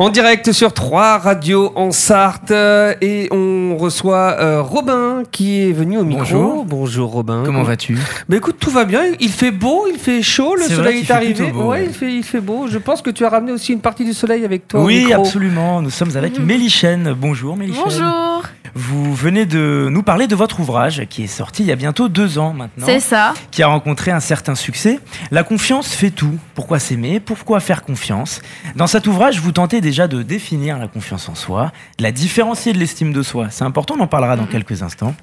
En direct sur trois radios en Sarthe et on reçoit euh, Robin qui est venu au micro. Bonjour. Bonjour Robin. Comment vas-tu? Bah écoute, tout va bien. Il fait beau, il fait chaud, le C'est vrai soleil qu'il est fait arrivé. plutôt beau, ouais, ouais. il fait, il fait beau. Je pense que tu as ramené aussi une partie du soleil avec toi. au Oui, micro. absolument. Nous sommes avec Mélichène. Bonjour Mélichène. Bonjour, Vous venez de nous parler de votre ouvrage qui est sorti il y a bientôt deux ans maintenant. c'est ça. Qui a rencontré un certain succès. La confiance fait tout. Pourquoi s'aimer? Pourquoi faire confiance? Dans cet ouvrage, vous tentez déjà de définir la confiance en soi, de la différencier de l'estime de soi. C'est important, on en parlera dans quelques instants.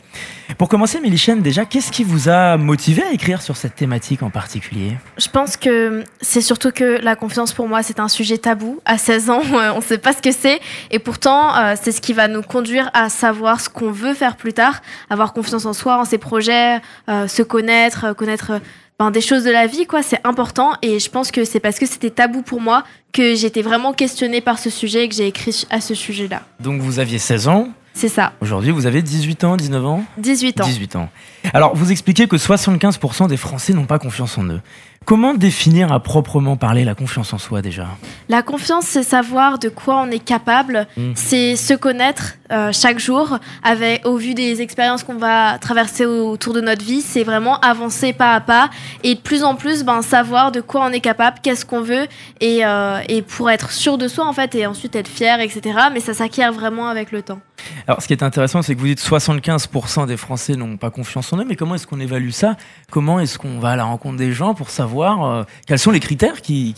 Pour commencer, Mélichène, déjà, qu'est-ce qui vous a motivé à écrire sur cette thématique en particulier? Je pense que c'est surtout que la confiance pour moi c'est un sujet tabou. À 16 ans, on ne sait pas ce que c'est et pourtant euh, c'est ce qui va nous conduire à savoir ce qu'on veut faire plus tard, avoir confiance en soi, en ses projets, euh, se connaître, euh, connaître ben, des choses de la vie quoi. C'est important et je pense que c'est parce que c'était tabou pour moi que j'étais vraiment questionnée par ce sujet et que j'ai écrit à ce sujet-là. Donc vous aviez 16 ans, C'est ça. aujourd'hui vous avez 18 ans, 19 ans 18 ans. 18 ans. Alors, vous expliquez que 75% des Français n'ont pas confiance en eux. Comment définir à proprement parler la confiance en soi déjà? La confiance, c'est savoir de quoi on est capable, Mm. c'est se connaître euh, chaque jour, avec, au vu des expériences qu'on va traverser au- autour de notre vie, c'est vraiment avancer pas à pas et de plus en plus ben, savoir de quoi on est capable, qu'est-ce qu'on veut et, euh, et pour être sûr de soi en fait et ensuite être fier, etc. Mais ça s'acquiert vraiment avec le temps. Alors, ce qui est intéressant, c'est que vous dites 75% des Français n'ont pas confiance en eux, mais comment est-ce qu'on évalue ça? Comment est-ce qu'on va à la rencontre des gens pour savoir euh, quels sont les critères qui,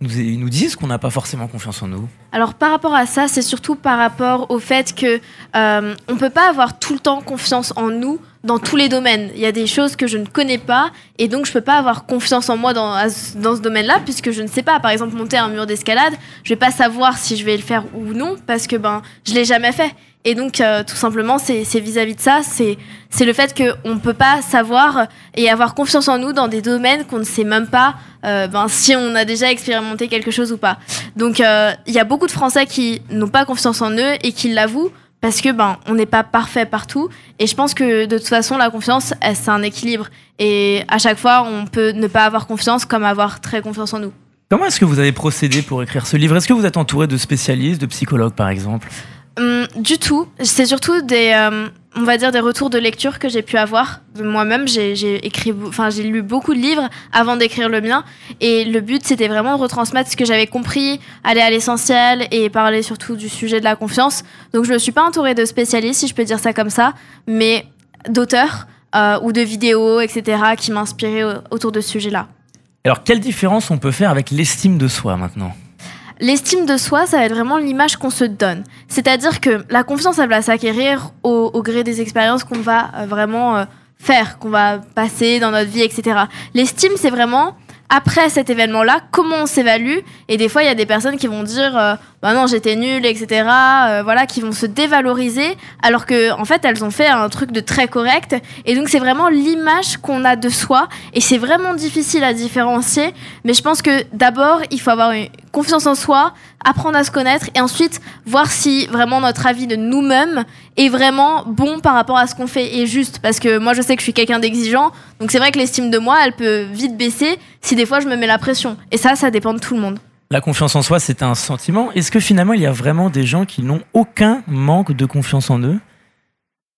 nous, nous disent qu'on n'a pas forcément confiance en nous? Alors par rapport à ça, c'est surtout par rapport au fait que euh, on peut pas avoir tout le temps confiance en nous dans tous les domaines. Il y a des choses que je ne connais pas et donc je peux pas avoir confiance en moi dans, dans ce domaine-là puisque je ne sais pas. Par exemple, monter un mur d'escalade, je vais pas savoir si je vais le faire ou non parce que ben je l'ai jamais fait. Et donc euh, tout simplement, c'est vis-à-vis de ça, c'est le fait qu'on ne peut pas savoir et avoir confiance en nous dans des domaines qu'on ne sait même pas euh, ben, si on a déjà expérimenté quelque chose ou pas. Donc euh, il y a beaucoup de Français qui n'ont pas confiance en eux et qui l'avouent parce que ben on n'est pas parfait partout. Et je pense que de toute façon la confiance c'est un équilibre. Et à chaque fois on peut ne pas avoir confiance comme avoir très confiance en nous. Comment est-ce que vous avez procédé pour écrire ce livre? Est-ce que vous êtes entouré de spécialistes, de psychologues par exemple? Hum, du tout, c'est surtout des euh, on va dire des retours de lecture que j'ai pu avoir moi-même. J'ai écrit, enfin j'ai lu beaucoup de livres avant d'écrire le mien, et le but c'était vraiment de retransmettre ce que j'avais compris, aller à l'essentiel et parler surtout du sujet de la confiance. Donc je me suis pas entourée de spécialistes, si je peux dire ça comme ça, mais d'auteurs euh, ou de vidéos, etc., qui m'inspiraient au- autour de ce sujet-là. Alors, quelle différence on peut faire avec l'estime de soi maintenant? L'estime de soi, ça va être vraiment l'image qu'on se donne. C'est-à-dire que la confiance, elle va s'acquérir au, gré des expériences qu'on va euh, vraiment euh, faire, qu'on va passer dans notre vie, etc. L'estime, c'est vraiment après cet événement-là, comment on s'évalue. Et des fois, il y a des personnes qui vont dire, euh, bah j'étais nulle, etc. euh, voilà, qui vont se dévaloriser, alors que en fait, elles ont fait un truc de très correct. Et donc, c'est vraiment l'image qu'on a de soi. Et c'est vraiment difficile à différencier. Mais je pense que d'abord, il faut avoir une confiance en soi, apprendre à se connaître et ensuite voir si vraiment notre avis de nous-mêmes est vraiment bon par rapport à ce qu'on fait et juste. Parce que moi, je sais que je suis quelqu'un d'exigeant, donc c'est vrai que l'estime de moi, elle peut vite baisser si des fois je me mets la pression. Et ça, ça dépend de tout le monde. La confiance en soi, c'est un sentiment. Est-ce que finalement, il y a vraiment des gens qui n'ont aucun manque de confiance en eux?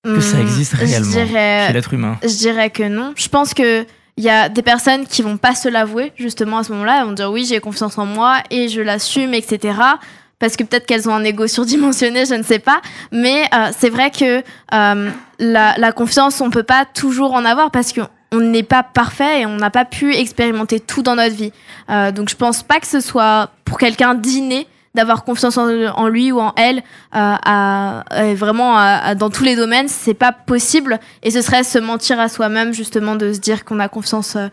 Que ça Hum, existe réellement dirais- chez l'être humain? Je dirais que non. Je pense que il y a des personnes qui vont pas se l'avouer justement à ce moment-là. Elles vont dire oui, j'ai confiance en moi et je l'assume, etc. Parce que peut-être qu'elles ont un ego surdimensionné, je ne sais pas. Mais euh, c'est vrai que euh, la, la confiance, on peut pas toujours en avoir parce qu'on on n'est pas parfait et on n'a pas pu expérimenter tout dans notre vie. Euh, donc je pense pas que ce soit pour quelqu'un d'inné d'avoir confiance en, en lui ou en elle euh, à, à- vraiment à- dans tous les domaines, c'est pas possible et ce serait se mentir à soi-même justement de se dire qu'on a confiance euh,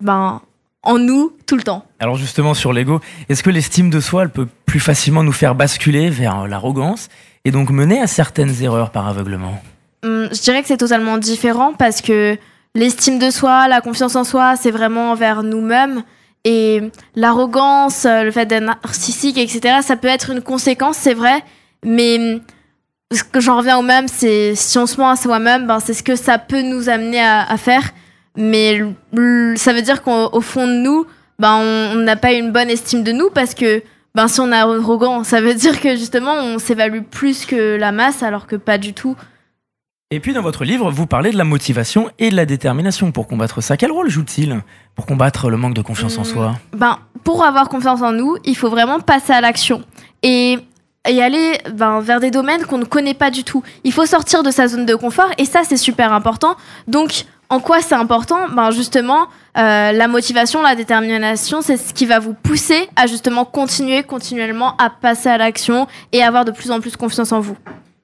ben, en nous tout le temps. Alors justement sur l'ego, est-ce que l'estime de soi, elle peut plus facilement nous faire basculer vers l'arrogance et donc mener à certaines erreurs par aveuglement? Hum, je dirais que c'est totalement différent parce que l'estime de soi, la confiance en soi, c'est vraiment envers nous-mêmes. Et l'arrogance, euh, le fait d'être narcissique, etc., ça peut être une conséquence, c'est vrai. Mais hum, ce que j'en reviens au même, c'est si on se ment à soi-même, ben, c'est ce que ça peut nous amener à, à faire. Mais ça veut dire qu'au au fond de nous, ben, on n'a pas une bonne estime de nous parce que ben, si on est arrogant, ça veut dire que justement on s'évalue plus que la masse alors que pas du tout. Et puis dans votre livre, vous parlez de la motivation et de la détermination pour combattre ça. Quel rôle joue-t-il pour combattre le manque de confiance en Hum, soi? Ben, pour avoir confiance en nous, il faut vraiment passer à l'action. Et, et aller ben, vers des domaines qu'on ne connaît pas du tout. Il faut sortir de sa zone de confort et ça, c'est super important. Donc, en quoi c'est important? Ben, Justement, euh, la motivation, la détermination, c'est ce qui va vous pousser à justement continuer continuellement à passer à l'action et avoir de plus en plus confiance en vous.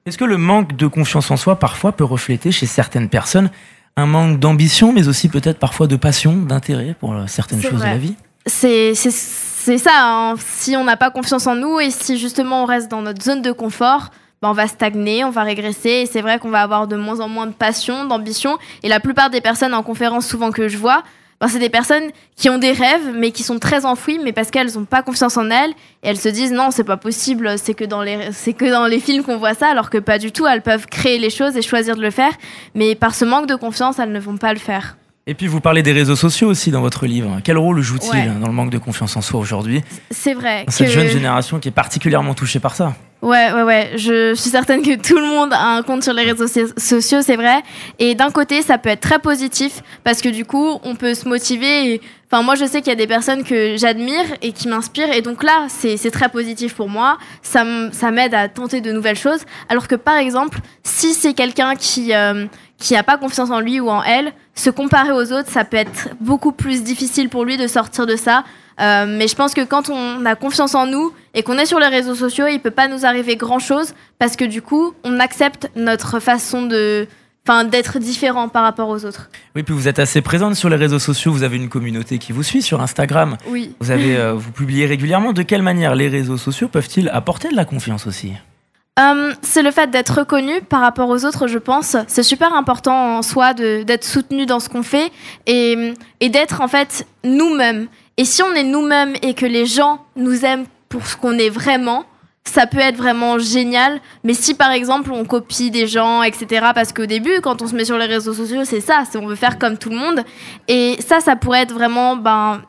Est-ce que le manque de confiance en soi parfois peut refléter chez certaines personnes un manque d'ambition, mais aussi peut-être parfois de passion, d'intérêt pour euh, certaines choses vrai. de la vie? C'est ça. hein. Si on n'a pas confiance en nous et si justement on reste dans notre zone de confort, ben on va stagner, on va régresser. Et c'est vrai qu'on va avoir de moins en moins de passion, d'ambition. Et la plupart des personnes en conférence, souvent que je vois, ben c'est des personnes qui ont des rêves, mais qui sont très enfouies, mais parce qu'elles n'ont pas confiance en elles. Et elles se disent non, c'est pas possible, c'est que dans les, c'est que dans les films qu'on voit ça, alors que pas du tout. Elles peuvent créer les choses et choisir de le faire. Mais par ce manque de confiance, elles ne vont pas le faire. Et puis vous parlez des réseaux sociaux aussi dans votre livre. Quel rôle joue-t-il Ouais. dans le manque de confiance en soi aujourd'hui? C'est vrai. Dans cette que- jeune génération qui est particulièrement touchée par ça Ouais, ouais, ouais. Je suis certaine que tout le monde a un compte sur les réseaux so- sociaux, c'est vrai. Et d'un côté, ça peut être très positif parce que du coup, on peut se motiver. Enfin, moi, je sais qu'il y a des personnes que j'admire et qui m'inspirent. Et donc là, c'est très positif pour moi. Ça m'aide à tenter de nouvelles choses. Alors que par exemple, si c'est quelqu'un qui euh, qui n'a pas confiance en lui ou en elle, se comparer aux autres, ça peut être beaucoup plus difficile pour lui de sortir de ça. Euh, mais je pense que quand on a confiance en nous et qu'on est sur les réseaux sociaux, il peut pas nous arriver grand chose parce que du coup, on accepte notre façon de, enfin, d'être différent par rapport aux autres. Oui, puis vous êtes assez présente sur les réseaux sociaux, vous avez une communauté qui vous suit sur Instagram. Oui. Vous, avez, euh, vous publiez régulièrement. De quelle manière les réseaux sociaux peuvent-ils apporter de la confiance aussi? Euh, c'est le fait d'être reconnu par rapport aux autres, je pense. C'est super important en soi d'être soutenu dans ce qu'on fait et, et d'être en fait nous-mêmes. Et si on est nous-mêmes et que les gens nous aiment pour ce qu'on est vraiment, ça peut être vraiment génial. Mais si par exemple on copie des gens, etc., parce qu'au début, quand on se met sur les réseaux sociaux, c'est ça, c'est on veut faire comme tout le monde. Et ça, ça pourrait être vraiment ben,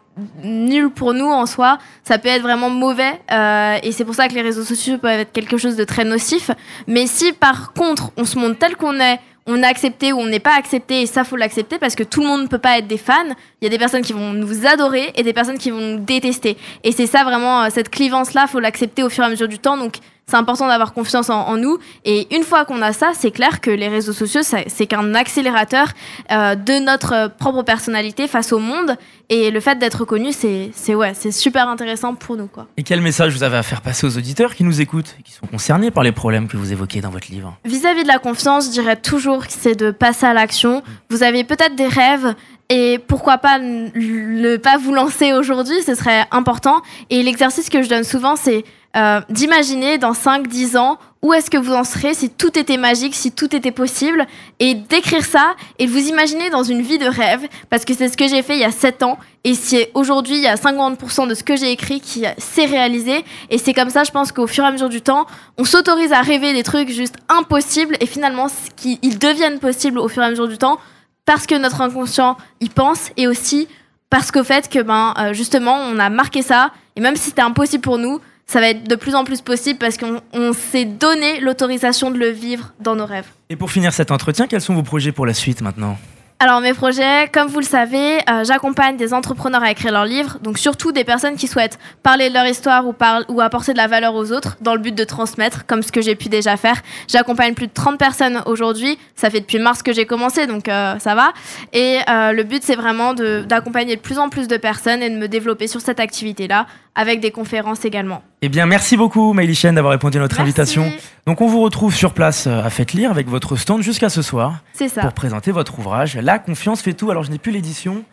nul pour nous en soi. Ça peut être vraiment mauvais. euh, et c'est pour ça que les réseaux sociaux peuvent être quelque chose de très nocif. Mais si par contre on se montre tel qu'on est, on est accepté ou on n'est pas accepté, et ça faut l'accepter parce que tout le monde ne peut pas être des fans. Il y a des personnes qui vont nous adorer et des personnes qui vont nous détester. Et c'est ça vraiment, euh, cette clivance-là, faut l'accepter au fur et à mesure du temps. Donc c'est important d'avoir confiance en, en nous. Et une fois qu'on a ça, c'est clair que les réseaux sociaux, c'est qu'un accélérateur euh, de notre euh, propre personnalité face au monde. Et le fait d'être reconnu, c'est ouais, c'est super intéressant pour nous. Quoi. Et quel message vous avez à faire passer aux auditeurs qui nous écoutent, et qui sont concernés par les problèmes que vous évoquez dans votre livre? Vis-à-vis de la confiance, je dirais toujours que c'est de passer à l'action. Vous avez peut-être des rêves et pourquoi pas ne pas vous lancer aujourd'hui, ce serait important. Et l'exercice que je donne souvent, c'est euh, d'imaginer dans 5-10 ans où est-ce que vous en serez si tout était magique, si tout était possible, et d'écrire ça et de vous imaginer dans une vie de rêve, parce que c'est ce que j'ai fait il y a 7 ans, et c'est aujourd'hui, il y a 50% de ce que j'ai écrit qui s'est réalisé, et c'est comme ça, je pense qu'au fur et à mesure du temps, on s'autorise à rêver des trucs juste impossibles, et finalement, ce qui- ils deviennent possibles au fur et à mesure du temps, parce que notre inconscient y pense, et aussi parce qu'au fait que, ben, euh, justement, on a marqué ça, et même si c'était impossible pour nous, ça va être de plus en plus possible parce qu'on on s'est donné l'autorisation de le vivre dans nos rêves. Et pour finir cet entretien, quels sont vos projets pour la suite maintenant? Alors mes projets, comme vous le savez, euh, j'accompagne des entrepreneurs à écrire leurs livres, donc surtout des personnes qui souhaitent parler de leur histoire ou, apporter de la valeur aux autres dans le but de transmettre, comme ce que j'ai pu déjà faire. J'accompagne plus de 30 personnes aujourd'hui, ça fait depuis mars que j'ai commencé, donc euh, ça va. Et euh, le but c'est vraiment d'accompagner de, plus en plus de personnes et de me développer sur cette activité-là, avec des conférences également. Eh bien, merci beaucoup, Maëlie Chen, d'avoir répondu à notre Merci. invitation. Donc, on vous retrouve sur place euh, à Faites Lire avec votre stand jusqu'à ce soir C'est ça, pour présenter votre ouvrage La confiance fait tout. Alors, je n'ai plus l'édition,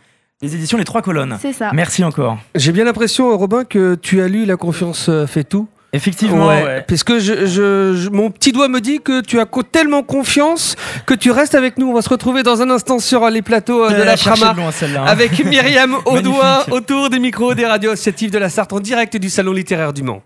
les éditions Les Trois Colonnes. c'est ça. Merci encore. J'ai bien l'impression, Robin, que tu as lu La confiance euh, fait tout. Effectivement, ouais. Parce que je, je- je- mon petit doigt me dit que tu as tellement confiance que tu restes avec nous. On va se retrouver dans un instant sur les plateaux euh, de la a cherché Frama. de loin, celle-là, hein. Avec Myriam Audouin autour des micros des radios associatives de la Sarthe en direct du Salon littéraire du Mans.